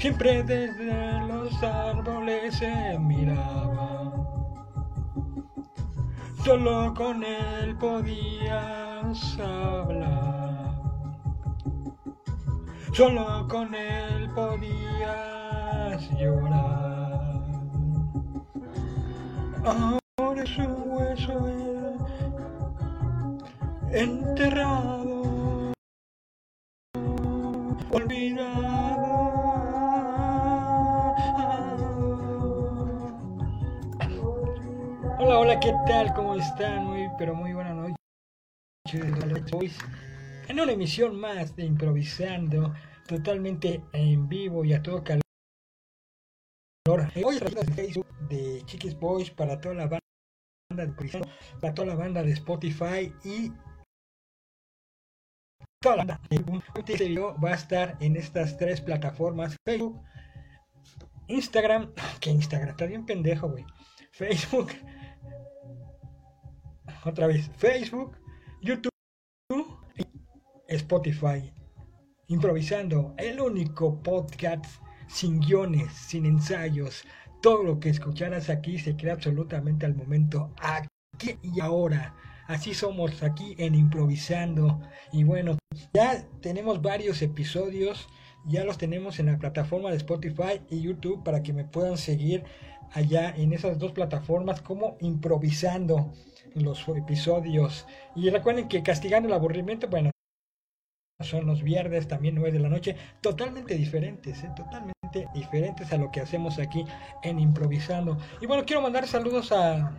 siempre desde los árboles se miraba. Solo con él podías hablar. Solo con él podías llorar. Ahora es un hueso enterrado, olvidado. Hola, ¿qué tal? ¿Cómo están? Muy, pero muy buena noche. En una emisión más de Improvisando, totalmente en vivo y a todo calor. Hoy de Facebook de Chiquis Boys para toda la banda de para toda la banda de Spotify y toda la banda. Este video va a estar en estas tres plataformas: Facebook, Instagram, que Instagram está bien pendejo, güey. Facebook, otra vez, Facebook, YouTube y Spotify. Improvisando, el único podcast sin guiones, sin ensayos. Todo lo que escucharas aquí se crea absolutamente al momento, aquí y ahora. Así somos aquí en Improvisando. Y bueno, ya tenemos varios episodios, ya los tenemos en la plataforma de Spotify y YouTube para que me puedan seguir allá en esas dos plataformas como Improvisando los episodios. Y recuerden que castigando el aburrimiento, bueno, son los viernes, también 9 de la noche, totalmente diferentes, ¿eh? totalmente diferentes a lo que hacemos aquí en Improvisando. Y bueno, quiero mandar saludos a,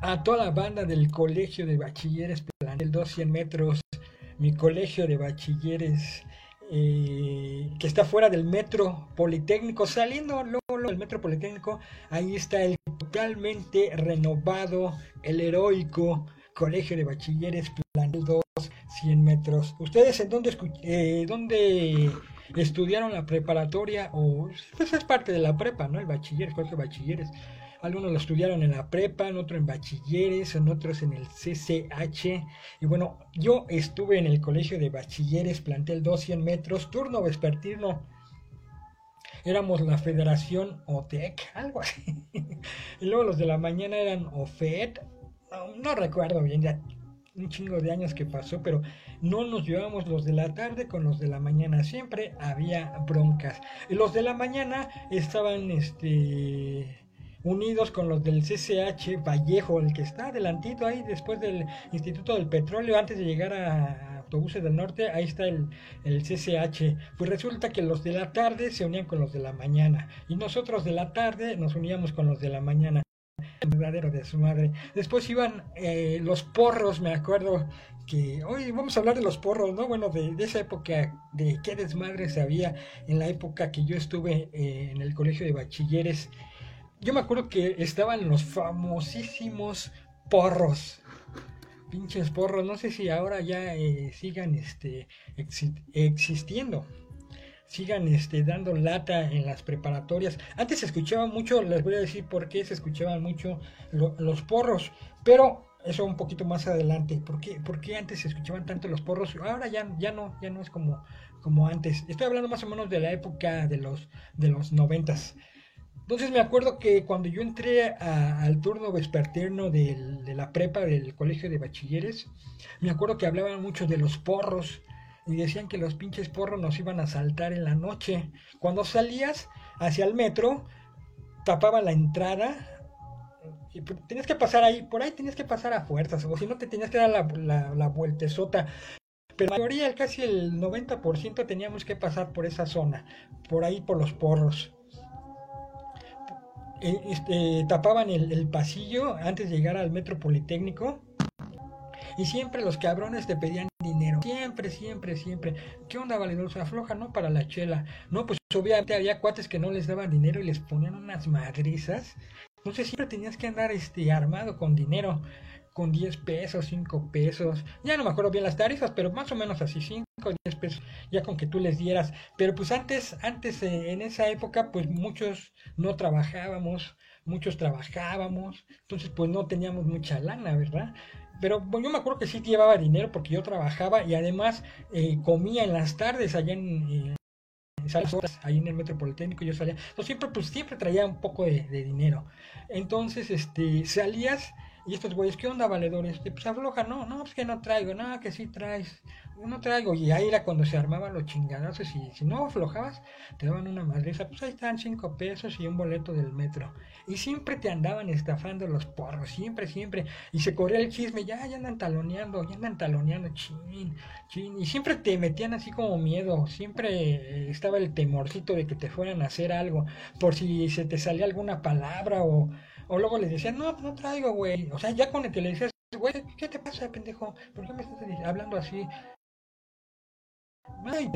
a toda la banda del Colegio de Bachilleres Plantel 200 metros, mi colegio de bachilleres eh, que está fuera del metro politécnico, saliendo luego del metro politécnico, ahí está el totalmente renovado, el heroico Colegio de Bachilleres Plantel 2 100 metros. ¿Ustedes en dónde, eh, dónde estudiaron la preparatoria? O pues es parte de la prepa, ¿no? El bachiller, colegio de bachilleres. Algunos lo estudiaron en la prepa, en otro en bachilleres, en otros en el CCH. Y bueno, yo estuve en el colegio de bachilleres, plantel 200 metros, turno vespertino. Éramos la Federación OTEC, algo así. y luego los de la mañana eran OFED. No, no recuerdo bien, ya un chingo de años que pasó, pero no nos llevamos los de la tarde con los de la mañana, siempre había broncas. Los de la mañana estaban este unidos con los del CCH Vallejo, el que está adelantito ahí después del Instituto del Petróleo, antes de llegar a Autobuses del Norte, ahí está el, CCH. Pues resulta que los de la tarde se unían con los de la mañana y nosotros de la tarde nos uníamos con los de la mañana verdadero de su madre. Después iban eh, los porros, me acuerdo que hoy vamos a hablar de los porros, ¿no? Bueno, de, esa época, de qué desmadres había en la época que yo estuve eh, en el colegio de bachilleres. Yo me acuerdo que estaban los famosísimos porros. Pinches porros, no sé si ahora ya eh, sigan este, existiendo sigan este, dando lata en las preparatorias. Antes se escuchaba mucho, les voy a decir por qué se escuchaban mucho los porros, pero eso un poquito más adelante. ¿Por qué, antes se escuchaban tanto los porros? Ahora ya, ya no, ya no es como, como antes. Estoy hablando más o menos de la época de los, de los noventas. Entonces me acuerdo que cuando yo entré al turno vespertino de la prepa del colegio de bachilleres, me acuerdo que hablaban mucho de los porros y decían que los pinches porros nos iban a saltar en la noche. Cuando salías hacia el metro, tapaba la entrada y tenías que pasar ahí, por ahí tenías que pasar a fuerzas, o si no te tenías que dar la, la, la vueltezota. Pero la mayoría, casi el 90% teníamos que pasar por esa zona, por ahí por los porros. E, este, tapaban el, pasillo antes de llegar al metro politécnico y siempre los cabrones te pedían dinero. Siempre, siempre, siempre. ¿Qué onda, valedor? Afloja, ¿no? Para la chela. No, pues obviamente había cuates que no les daban dinero y les ponían unas madrizas. Entonces siempre tenías que andar este, armado con dinero. Con 10 pesos, 5 pesos. Ya no me acuerdo bien las tarifas, pero más o menos así, 5 o 10 pesos. Ya con que tú les dieras. Pero pues antes, antes eh, en esa época, pues muchos no trabajábamos. Muchos trabajábamos. Entonces pues no teníamos mucha lana, ¿verdad? Pero yo me acuerdo que sí llevaba dinero porque yo trabajaba y además eh, comía en las tardes allá en, ahí en el Metro Politécnico, yo salía, siempre, pues siempre traía un poco de, de dinero. Entonces, este, salías y estos güeyes, ¿qué onda, valedores? Pues afloja, no, no, pues que no traigo, no, que sí traes, no traigo. Y ahí era cuando se armaban los chingadazos y si no aflojabas, te daban una madriza. Pues ahí están cinco pesos y un boleto del metro. Y siempre te andaban estafando los porros, siempre, siempre. Y se corría el chisme, ya, ya andan taloneando, ya andan taloneando, chin, chin. Y siempre te metían así como miedo, siempre eh, estaba el temorcito de que te fueran a hacer algo, por si se te salía alguna palabra o o luego les decían, no, no traigo, güey. O sea, ya con el que le decías, güey, ¿qué te pasa, pendejo? ¿Por qué me estás hablando así? Ay,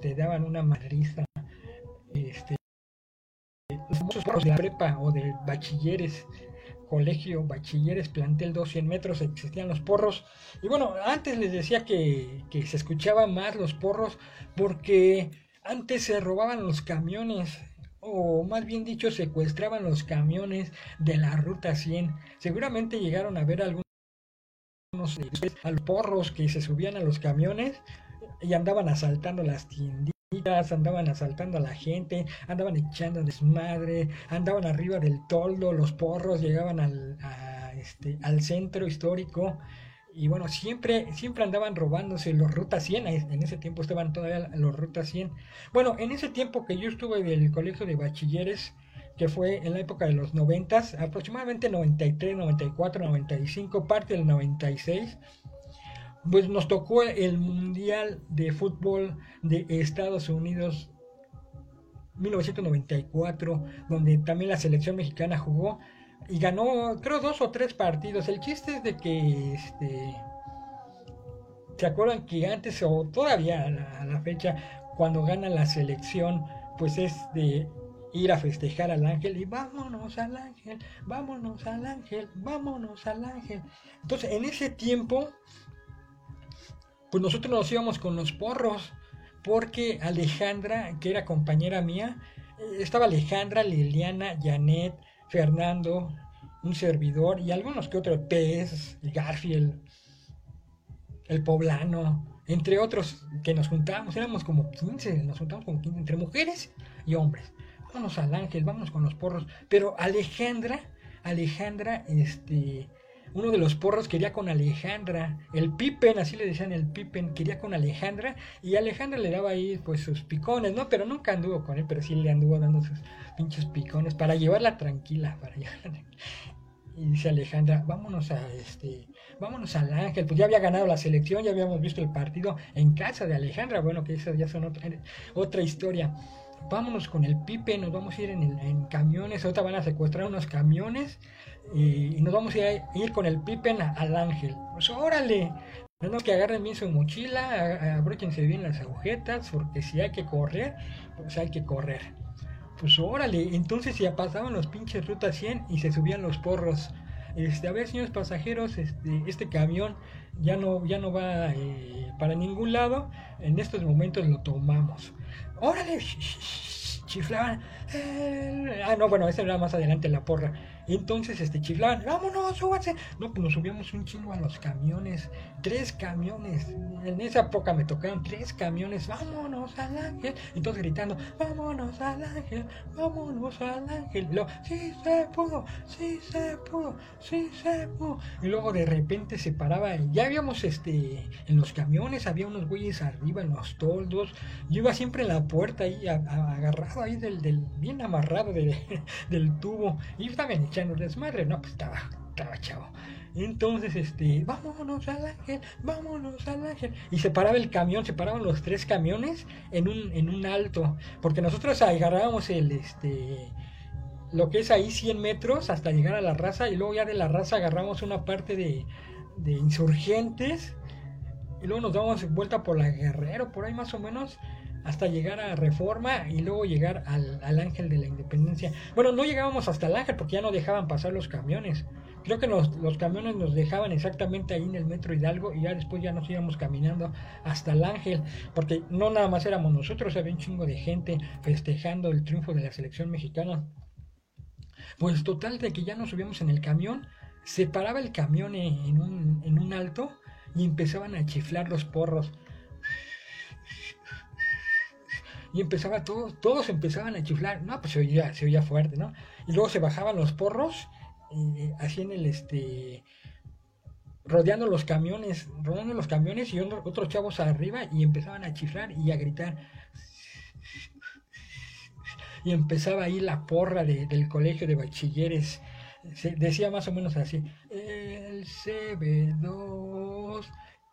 te daban una madriza. Este, los famosos de la prepa o de bachilleres, colegio, bachilleres, plantel 200 metros, existían los porros. Y bueno, antes les decía que, que se escuchaban más los porros porque antes se robaban los camiones o más bien dicho, secuestraban los camiones de la Ruta 100. Seguramente llegaron a ver algunos a los porros que se subían a los camiones y andaban asaltando las tienditas, andaban asaltando a la gente, andaban echando desmadre, andaban arriba del toldo, los porros llegaban al, este, al centro histórico y bueno, siempre, siempre andaban robándose los Ruta 100, en ese tiempo estaban todavía los Ruta 100. Bueno, en ese tiempo que yo estuve del colegio de bachilleres, que fue en la época de los 90, aproximadamente 93, 94, 95, parte del 96, pues nos tocó el Mundial de Fútbol de Estados Unidos 1994, donde también la selección mexicana jugó y ganó, creo, dos o tres partidos. El chiste es de que, este, ¿se acuerdan que antes o todavía a la, fecha, cuando gana la selección, pues es de ir a festejar al ángel y vámonos al ángel, vámonos al ángel, vámonos al ángel. Entonces, en ese tiempo, pues nosotros nos íbamos con los porros, porque Alejandra, que era compañera mía, eh, estaba Alejandra, Liliana, Janet, Fernando, un servidor y algunos que otros, Pez, Garfield, el Poblano, entre otros que nos juntábamos, éramos como 15, nos juntamos como 15, entre mujeres y hombres. Vámonos al ángel, vámonos con los porros. Pero Alejandra, Alejandra, este, uno de los porros quería con Alejandra, el Pipen, así le decían el Pipen, quería con Alejandra. Y Alejandra le daba ahí pues sus picones, ¿no? Pero nunca anduvo con él, pero sí le anduvo dando sus pinches picones para llevarla tranquila, para llevarla. Y dice Alejandra, vámonos a este, vámonos al Ángel, pues ya había ganado la selección, ya habíamos visto el partido en casa de Alejandra, bueno, que esas ya son otra, otra historia vámonos con el Pipe, nos vamos a ir en, camiones, ahorita van a secuestrar unos camiones y, nos vamos a ir, con el Pippen al Ángel. Pues órale, no que agarren bien su mochila, abróchense bien las agujetas, porque si hay que correr, pues hay que correr. Pues órale, entonces ya pasaban los pinches rutas 100 y se subían los porros. Este, a ver, señores pasajeros, este, este camión ya no, ya no va eh, para ningún lado. En estos momentos lo tomamos. Órale, chiflaban. Eh, ah, no, bueno, ese era más adelante la porra. Entonces, este, chiflaban, vámonos, súbanse. No, pues nos subíamos un chingo a los camiones, tres camiones. En esa época me tocaron tres camiones, vámonos al ángel. Entonces gritando, vámonos al ángel, vámonos al ángel. Y luego, sí se pudo, sí se pudo, sí se pudo. Y luego de repente se paraba, ya habíamos, este, en los camiones, había unos güeyes arriba en los toldos. Yo iba siempre en la puerta ahí, agarrado ahí del, del bien amarrado del tubo. Y también echando desmadre, no, pues estaba, estaba chavo. Entonces, este, vámonos al ángel, vámonos al ángel. Y se paraba el camión, se paraban los tres camiones en un, en un alto. Porque nosotros agarrábamos el, este, lo que es ahí 100 metros hasta llegar a la raza. Y luego ya de la raza agarramos una parte de, de insurgentes. Y luego nos damos vuelta por la Guerrero, por ahí más o menos hasta llegar a Reforma y luego llegar al, Ángel de la Independencia. Bueno, no llegábamos hasta el Ángel porque ya no dejaban pasar los camiones. Creo que los, camiones nos dejaban exactamente ahí en el Metro Hidalgo y ya después ya nos íbamos caminando hasta el Ángel, porque no nada más éramos nosotros, había un chingo de gente festejando el triunfo de la selección mexicana. Pues total de que ya nos subíamos en el camión, se paraba el camión en un, en un alto y empezaban a chiflar los porros y empezaba todos, todos empezaban a chiflar, no, pues se oía, se oía fuerte, ¿no? Y luego se bajaban los porros, y hacían el este rodeando los camiones, rodeando los camiones y otros chavos arriba y empezaban a chiflar y a gritar. Y empezaba ahí la porra del colegio de bachilleres. Decía más o menos así, el CB2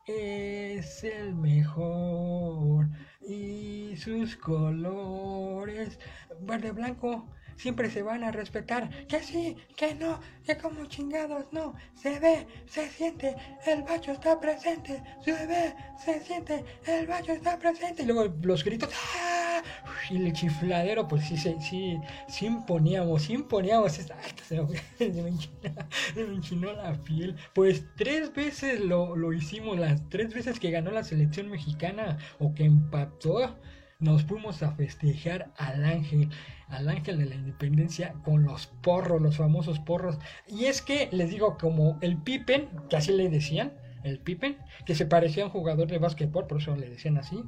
es el mejor y sus colores verde blanco siempre se van a respetar. Que sí, que no, que como chingados no. Se ve, se siente, el bacho está presente. Se ve, se siente, el bacho está presente. Y luego los gritos, ¡ah! Y el chifladero, pues sí, sí, sí, sí imponíamos, sí imponíamos. Se me, enchinó, la piel. Pues tres veces lo, lo hicimos, las tres veces que ganó la selección mexicana o que empató nos fuimos a festejar al ángel, al ángel de la independencia con los porros, los famosos porros. Y es que les digo, como el Pippen, que así le decían, el Pippen, que se parecía a un jugador de básquetbol, por eso le decían así.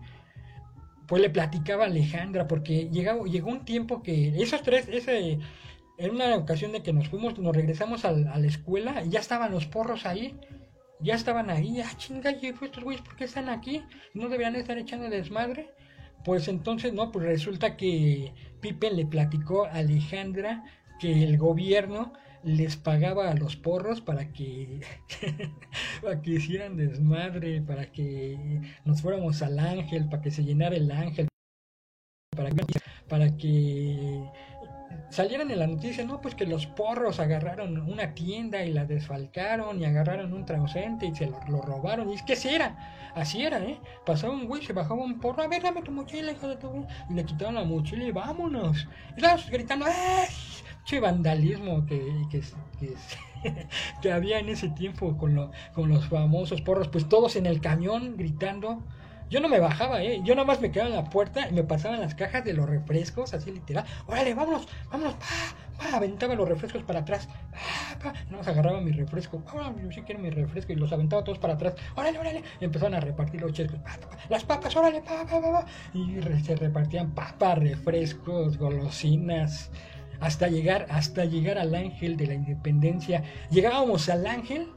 Pues le platicaba a Alejandra, porque llegó, llegó un tiempo que esos tres, ese, en una ocasión de que nos fuimos, nos regresamos a, la escuela y ya estaban los porros ahí ya estaban ahí, ah, chinga, estos güeyes, ¿por qué están aquí? ¿No deberían estar echando desmadre? Pues entonces, no, pues resulta que Pipe le platicó a Alejandra que el gobierno les pagaba a los porros para que para que hicieran desmadre, para que nos fuéramos al ángel, para que se llenara el ángel, para para que salieran en la noticia, no, pues que los porros agarraron una tienda y la desfalcaron y agarraron un transeúnte y se lo, robaron. Y es que así era, así era, ¿eh? Pasaba un güey, se bajaba un porro, a ver, dame tu mochila, hijo de tu... Y le quitaron la mochila y vámonos. Y gritando, ¡eh! Che vandalismo que, que, que, que, había en ese tiempo con, con los famosos porros, pues todos en el camión gritando yo no me bajaba, ¿eh? Yo nada más me quedaba en la puerta y me pasaban las cajas de los refrescos, así literal. Órale, vámonos, vámonos, pa, pa, aventaba los refrescos para atrás. Pa, pa. Nada más agarraba mi refresco. Yo sí quiero mi refresco y los aventaba todos para atrás. Órale, órale. Y empezaban a repartir los chescos. Las papas, órale, pa, pa, pa, Y se repartían papas, refrescos, golosinas. Hasta llegar, hasta llegar al ángel de la independencia. Llegábamos al ángel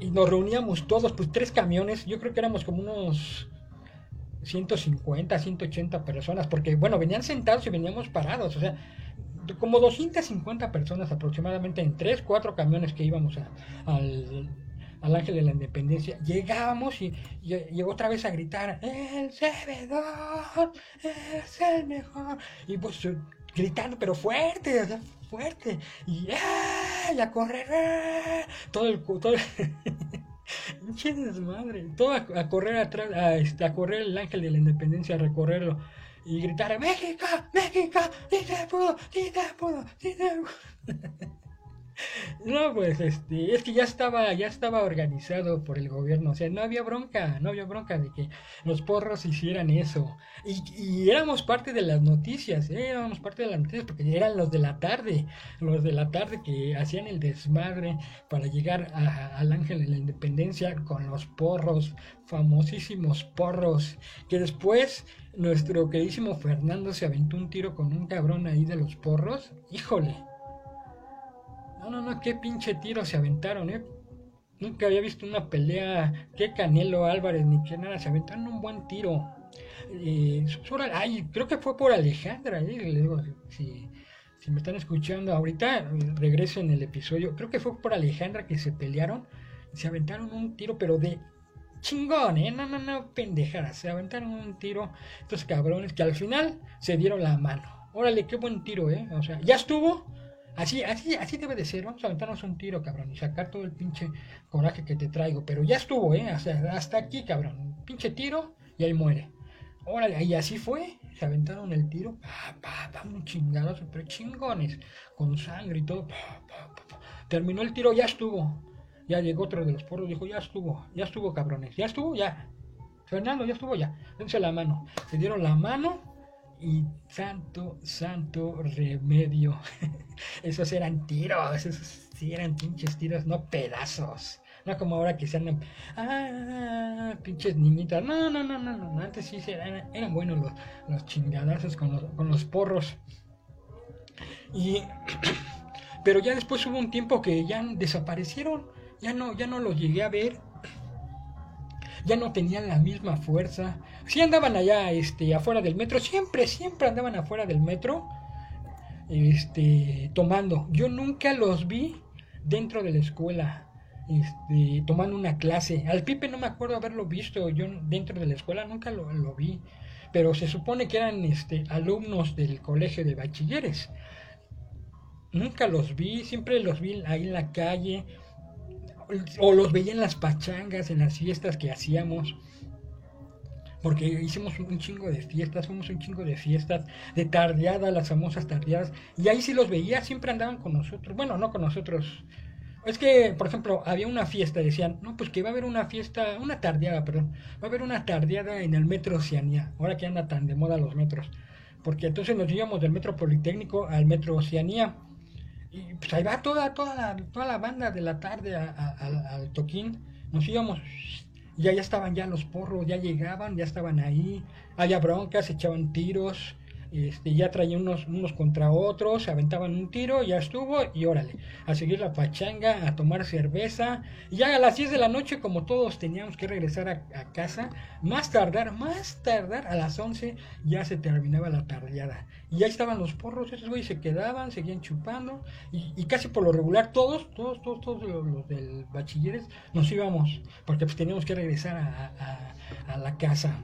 y nos reuníamos todos, pues tres camiones, yo creo que éramos como unos 150, 180 personas, porque bueno, venían sentados y veníamos parados, o sea, como 250 personas aproximadamente en tres, cuatro camiones que íbamos al, al Ángel de la Independencia. Llegábamos y, llegó otra vez a gritar, el servidor es el mejor. Y pues gritando, pero fuerte, o sea, fuerte. Y, a correr, ¡ah! todo el... Todo el desmadre. Todo a, correr atrás, a, este, a correr el ángel de la independencia, a recorrerlo. Y gritar, México, México, sí se pudo, sí se pudo, sí pudo. No, pues este, es que ya estaba, ya estaba organizado por el gobierno, o sea, no había bronca, no había bronca de que los porros hicieran eso. Y, éramos parte de las noticias, ¿eh? éramos parte de las noticias porque eran los de la tarde, los de la tarde que hacían el desmadre para llegar al Ángel de la Independencia con los porros, famosísimos porros, que después nuestro queridísimo Fernando se aventó un tiro con un cabrón ahí de los porros, híjole no, no, no, qué pinche tiro se aventaron, ¿eh? Nunca había visto una pelea, qué Canelo Álvarez ni qué nada, se aventaron un buen tiro. Eh, ay, creo que fue por Alejandra, ¿eh? Le digo, si, si me están escuchando ahorita, regreso en el episodio. Creo que fue por Alejandra que se pelearon, se aventaron un tiro, pero de chingón, ¿eh? No, no, no, pendejadas, se aventaron un tiro estos cabrones que al final se dieron la mano. Órale, qué buen tiro, ¿eh? O sea, ya estuvo Así, así, así debe de ser. Vamos a aventarnos un tiro, cabrón, y sacar todo el pinche coraje que te traigo. Pero ya estuvo, ¿eh? hasta aquí, cabrón. Pinche tiro y ahí muere. Órale, y así fue. Se aventaron el tiro, pa, pa, pa, un chingado, pero chingones, con sangre y todo. Terminó el tiro, ya estuvo. Ya llegó otro de los porros, dijo, ya estuvo, ya estuvo, cabrones, ya estuvo, ya. Fernando, ya estuvo, ya. Dense la mano. Se dieron la mano y santo, santo remedio. esos eran tiros, esos sí eran pinches tiros, no pedazos. No como ahora que se andan, ah, pinches niñitas. No, no, no, no, no. Antes sí eran, eran buenos los, los chingadazos con los, con los porros. Y, pero ya después hubo un tiempo que ya desaparecieron. Ya no, ya no los llegué a ver ya no tenían la misma fuerza. Sí andaban allá, este, afuera del metro, siempre, siempre andaban afuera del metro, este, tomando. Yo nunca los vi dentro de la escuela, este, tomando una clase. Al Pipe no me acuerdo haberlo visto yo dentro de la escuela, nunca lo, lo vi. Pero se supone que eran este, alumnos del colegio de bachilleres. Nunca los vi, siempre los vi ahí en la calle o los veía en las pachangas, en las fiestas que hacíamos. Porque hicimos un chingo de fiestas, fuimos un chingo de fiestas, de tardeadas, las famosas tardeadas. Y ahí sí los veía, siempre andaban con nosotros. Bueno, no con nosotros. Es que, por ejemplo, había una fiesta, decían, no, pues que va a haber una fiesta, una tardeada, perdón. Va a haber una tardeada en el metro Oceanía, ahora que anda tan de moda los metros. Porque entonces nos íbamos del metro Politécnico al metro Oceanía y pues ahí va toda, toda, la, toda la banda de la tarde al toquín. Nos íbamos y ya estaban ya los porros, ya llegaban, ya estaban ahí. Había broncas, echaban tiros este, ya traían unos, unos contra otros, se aventaban un tiro, ya estuvo, y órale, a seguir la pachanga, a tomar cerveza, y ya a las 10 de la noche, como todos teníamos que regresar a, casa, más tardar, más tardar, a las 11 ya se terminaba la tardeada, y ya estaban los porros, esos güeyes se quedaban, seguían chupando, y, casi por lo regular todos, todos, todos, todos los, del bachilleres nos íbamos, porque pues teníamos que regresar a la casa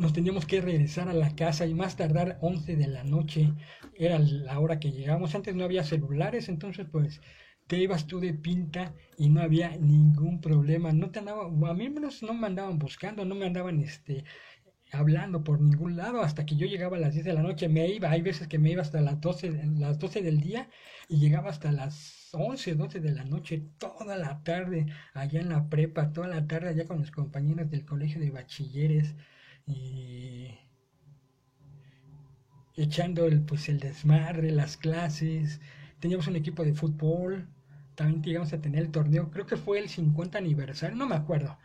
nos teníamos que regresar a la casa y más tardar 11 de la noche era la hora que llegamos. Antes no había celulares, entonces pues te ibas tú de pinta y no había ningún problema. No te andaban, a mí menos no me andaban buscando, no me andaban este hablando por ningún lado hasta que yo llegaba a las 10 de la noche, me iba, hay veces que me iba hasta las 12, las 12 del día y llegaba hasta las 11, 12 de la noche, toda la tarde allá en la prepa, toda la tarde allá con los compañeros del colegio de bachilleres y echando el, pues, el desmadre, las clases. Teníamos un equipo de fútbol, también llegamos a tener el torneo, creo que fue el 50 aniversario, no me acuerdo.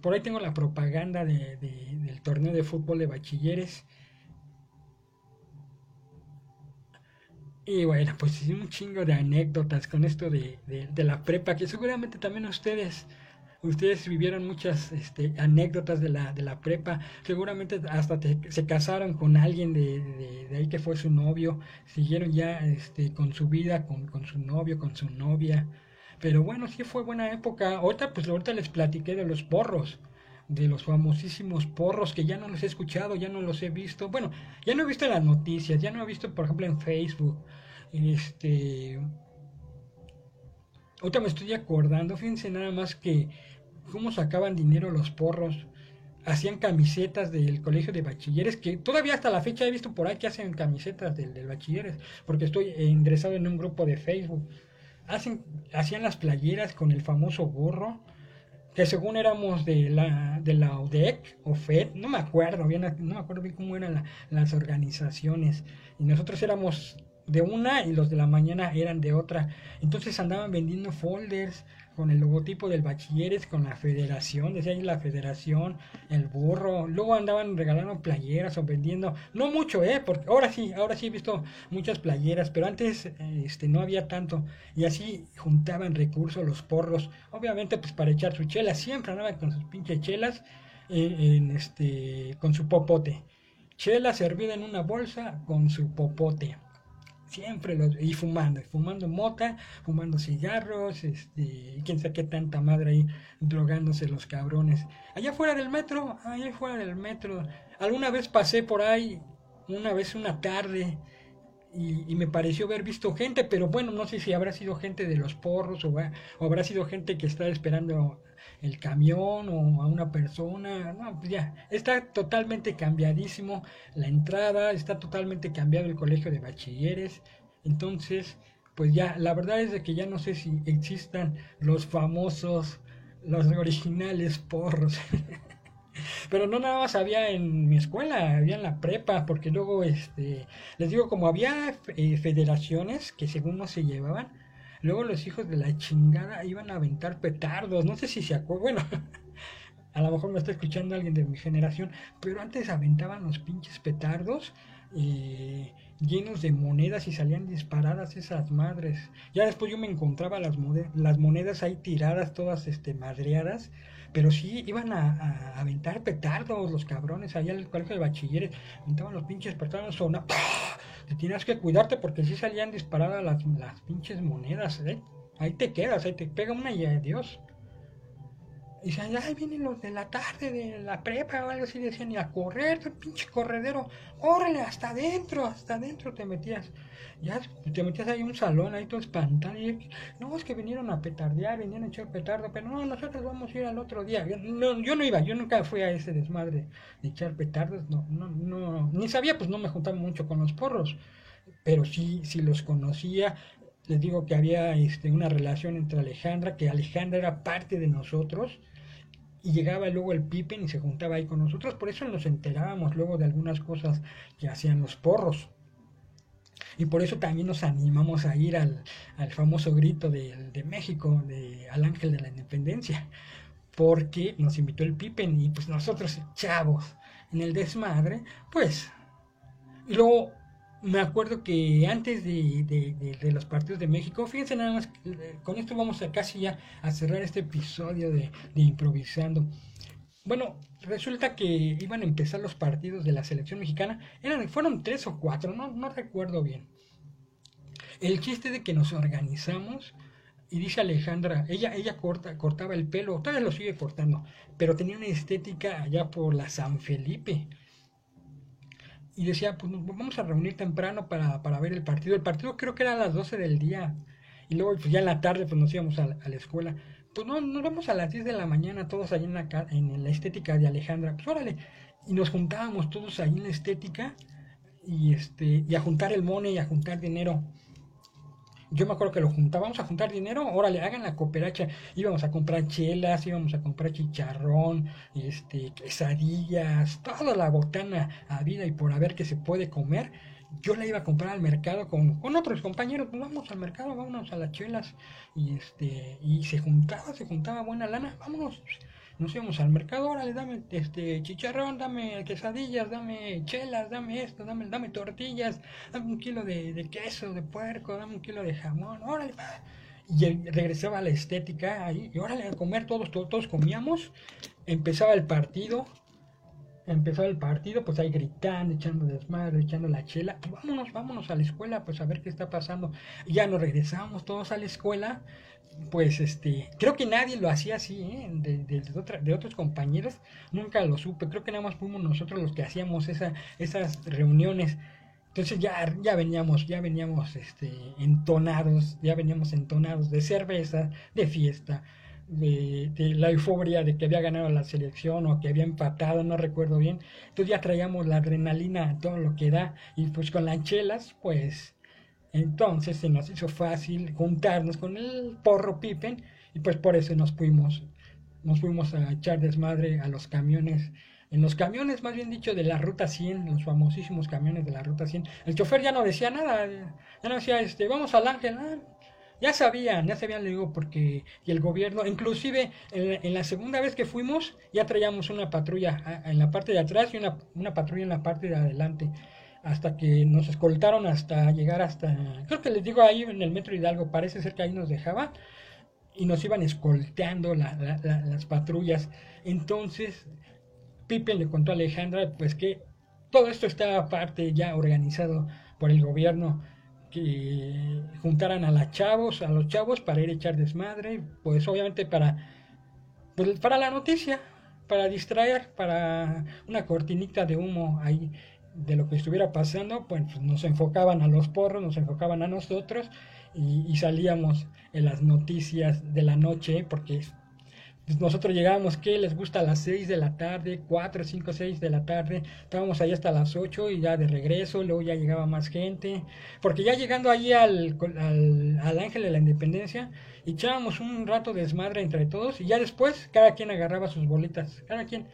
Por ahí tengo la propaganda de, del torneo de fútbol de bachilleres. Y bueno, pues un chingo de anécdotas con esto de, de la prepa, que seguramente también ustedes ustedes vivieron muchas este, anécdotas de la, de la prepa, seguramente hasta se casaron con alguien de, de, ahí que fue su novio, siguieron ya este, con su vida, con, con su novio, con su novia. Pero bueno, sí fue buena época. Ahorita, pues ahorita les platiqué de los porros, de los famosísimos porros que ya no los he escuchado, ya no los he visto. Bueno, ya no he visto las noticias, ya no he visto, por ejemplo, en Facebook. Este. Ahorita me estoy acordando, fíjense nada más que cómo sacaban dinero los porros. Hacían camisetas del colegio de bachilleres, que todavía hasta la fecha he visto por ahí que hacen camisetas del, del bachilleres, porque estoy ingresado en un grupo de Facebook. Hacen, hacían las playeras con el famoso gorro, que según éramos de la, de la ODEC o FED, no me acuerdo bien, no me acuerdo bien cómo eran las organizaciones. Y nosotros éramos de una y los de la mañana eran de otra. Entonces andaban vendiendo folders, con el logotipo del bachilleres, con la federación, decía ahí la federación, el burro, luego andaban regalando playeras o vendiendo, no mucho, eh, porque ahora sí, ahora sí he visto muchas playeras, pero antes este no había tanto, y así juntaban recursos los porros, obviamente pues para echar su chela, siempre andaban con sus pinches chelas, en, este, con su popote, chela servida en una bolsa con su popote siempre los, y fumando, fumando mota, fumando cigarros, este, quién sabe qué tanta madre ahí drogándose los cabrones. Allá fuera del metro, allá fuera del metro, alguna vez pasé por ahí, una vez una tarde, y, me pareció haber visto gente, pero bueno, no sé si habrá sido gente de los porros o, o habrá sido gente que está esperando el camión o a una persona. No, pues ya, está totalmente cambiadísimo la entrada, está totalmente cambiado el colegio de bachilleres. Entonces, pues ya, la verdad es de que ya no sé si existan los famosos, los originales porros. Pero no nada más había en mi escuela, había en la prepa, porque luego, este, les digo, como había eh, federaciones que según no se llevaban, Luego los hijos de la chingada iban a aventar petardos. No sé si se acuerdan. Bueno, a lo mejor me está escuchando alguien de mi generación. Pero antes aventaban los pinches petardos. Eh, llenos de monedas y salían disparadas esas madres. Ya después yo me encontraba las, las monedas ahí tiradas, todas este, madreadas. Pero sí, iban a, aventar petardos los cabrones allá el colegio de bachilleres. Aventaban los pinches petardos, zona. Tienes que cuidarte porque sí salían disparadas las, las pinches monedas, ¿eh? Ahí te quedas, ahí te pega una y adiós. Y decían, ay, vienen los de la tarde de la prepa o algo así. Decían, y a correr, pinche corredero, órale, hasta adentro, hasta adentro te metías. Ya te metías ahí en un salón, ahí todo espantado. No, es que vinieron a petardear, vinieron a echar petardo, pero no, nosotros vamos a ir al otro día. Yo no, yo no iba, yo nunca fui a ese desmadre de echar petardos, no, no, no, ni sabía, pues no me juntaba mucho con los porros. Pero sí, sí los conocía, les digo que había este, una relación entre Alejandra, que Alejandra era parte de nosotros, y llegaba luego el Pippen y se juntaba ahí con nosotros, por eso nos enterábamos luego de algunas cosas que hacían los porros. Y por eso también nos animamos a ir al, famoso grito de, de, México, de, al ángel de la independencia, porque nos invitó el Pippen y pues nosotros chavos en el desmadre, pues... Y luego me acuerdo que antes de, los partidos de México, fíjense nada más, eh, con esto vamos a casi ya a cerrar este episodio de, improvisando. Bueno, resulta que iban a empezar los partidos de la selección mexicana, eran, fueron tres o cuatro, no, no recuerdo bien. El chiste de que nos organizamos, y dice Alejandra, ella, ella corta, cortaba el pelo, todavía lo sigue cortando, pero tenía una estética allá por la San Felipe y decía, pues vamos a reunir temprano para, para, ver el partido. El partido creo que era a las 12 del día. Y luego pues ya en la tarde pues nos íbamos a, la escuela. Pues no, nos vamos a las 10 de la mañana todos ahí en la, en la estética de Alejandra. Pues órale. Y nos juntábamos todos ahí en la estética y, este, y a juntar el money y a juntar dinero yo me acuerdo que lo juntábamos a juntar dinero, órale, hagan la cooperacha, íbamos a comprar chelas, íbamos a comprar chicharrón, este, quesadillas, toda la botana a vida y por haber que se puede comer. Yo la iba a comprar al mercado con, con otros compañeros, pues vamos al mercado, vámonos a las chelas, y este, y se juntaba, se juntaba buena lana, vámonos, nos íbamos al mercado, órale, dame este chicharrón, dame quesadillas, dame chelas, dame esto, dame, dame tortillas, dame un kilo de, queso, de puerco, dame un kilo de jamón, órale. Y regresaba a la estética ahí, y órale, a comer todos, todos, todos comíamos, empezaba el partido, empezaba el partido, pues ahí gritando, echando desmadre, echando la chela, vámonos, vámonos a la escuela, pues a ver qué está pasando. ya nos regresamos todos a la escuela, pues este, creo que nadie lo hacía así, ¿eh? de, de, otros compañeros, nunca lo supe, creo que nada más fuimos nosotros los que hacíamos esa, esas reuniones. Entonces ya, ya veníamos, ya veníamos este, entonados, ya veníamos entonados de cerveza, de fiesta, de, la euforia de que había ganado la selección o que había empatado, no recuerdo bien. Entonces ya traíamos la adrenalina, todo lo que da, y pues con las chelas, pues entonces se nos hizo fácil juntarnos con el porro Pippen y pues por eso nos fuimos, nos fuimos a echar desmadre a los camiones, en los camiones más bien dicho de la ruta 100, los famosísimos camiones de la ruta 100. El chofer ya no decía nada, ya no decía, este, vamos al ángel, ah, ya sabían, ya sabían, le digo, porque y el gobierno, inclusive en, la segunda vez que fuimos, ya traíamos una patrulla en la parte de atrás y una, una patrulla en la parte de adelante hasta que nos escoltaron hasta llegar hasta, creo que les digo ahí en el metro Hidalgo, parece ser que ahí nos dejaba y nos iban escolteando las patrullas. Entonces, Pipe le contó a Alejandra pues que todo esto estaba parte ya organizado por el gobierno que juntaran a los chavos, a los chavos para ir a echar desmadre, pues obviamente para pues, para la noticia, para distraer, para una cortinita de humo ahí de lo que estuviera pasando, pues nos enfocaban a los porros, nos enfocaban a nosotros y, salíamos en las noticias de la noche porque nosotros llegábamos que les gusta a las 6 de la tarde, 4, 5, 6 de la tarde, estábamos ahí hasta las 8 y ya de regreso, luego ya llegaba más gente, porque ya llegando ahí al, al, al Ángel de la Independencia, echábamos un rato de desmadre entre todos y ya después cada quien agarraba sus bolitas, cada quien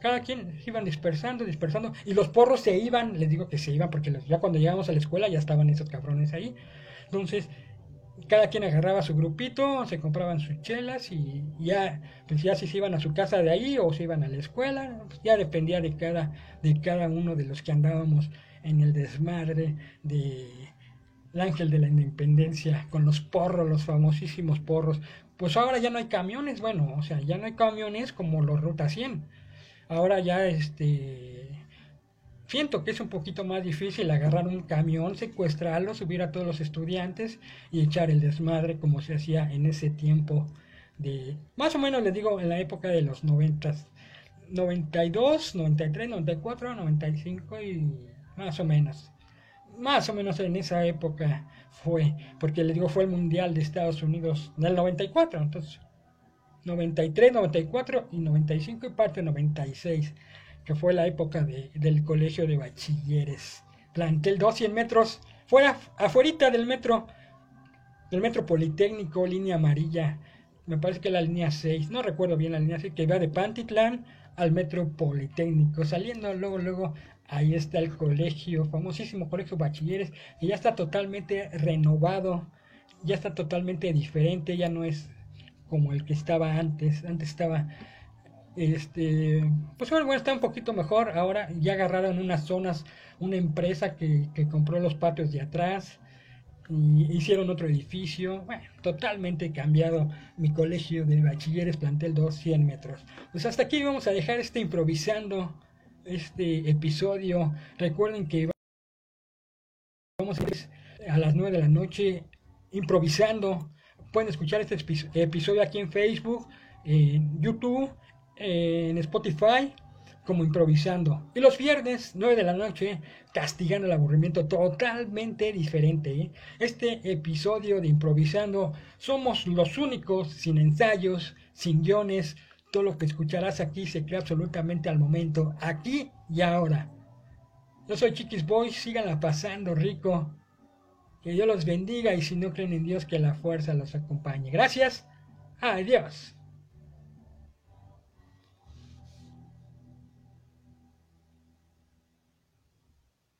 cada quien se iban dispersando, dispersando, y los porros se iban, les digo que se iban, porque ya cuando llegamos a la escuela ya estaban esos cabrones ahí. Entonces, cada quien agarraba su grupito, se compraban sus chelas y ya, pues ya si se iban a su casa de ahí o se iban a la escuela, pues ya dependía de cada, de cada uno de los que andábamos en el desmadre de el ángel de la independencia con los porros, los famosísimos porros. Pues ahora ya no hay camiones, bueno, o sea, ya no hay camiones como los Ruta 100. Ahora ya este Siento que es un poquito más difícil agarrar un camión, secuestrarlo, subir a todos los estudiantes y echar el desmadre como se hacía en ese tiempo de, más o menos les digo, en la época de los 90, 92, 93, 94, 95 y más o menos. Más o menos en esa época fue, porque les digo, fue el Mundial de Estados Unidos del 94, entonces 93, 94 y 95 y parte 96 que fue la época del colegio de bachilleres. Plantel 200 metros, fuera, afuera del metro, del metro Politécnico, línea amarilla, me parece que la línea 6, no recuerdo bien la línea 6, que va de Pantitlán al metro Politécnico, saliendo luego, luego, ahí está el colegio, famosísimo colegio bachilleres, que ya está totalmente renovado, ya está totalmente diferente, ya no es como el que estaba antes, antes estaba este, pues bueno, está un poquito mejor. Ahora ya agarraron unas zonas, una empresa que, compró los patios de atrás y hicieron otro edificio. Bueno, totalmente cambiado mi colegio de bachilleres, plantel 2, 100 metros. Pues hasta aquí vamos a dejar este improvisando este episodio. Recuerden que vamos a las 9 de la noche improvisando. Pueden escuchar este episodio aquí en Facebook, en YouTube en Spotify como improvisando. Y los viernes, 9 de la noche, castigando el aburrimiento totalmente diferente. ¿eh? Este episodio de improvisando, somos los únicos, sin ensayos, sin guiones. Todo lo que escucharás aquí se crea absolutamente al momento, aquí y ahora. Yo soy Chiquis Boy, síganla pasando rico. Que Dios los bendiga y si no creen en Dios, que la fuerza los acompañe. Gracias. Adiós.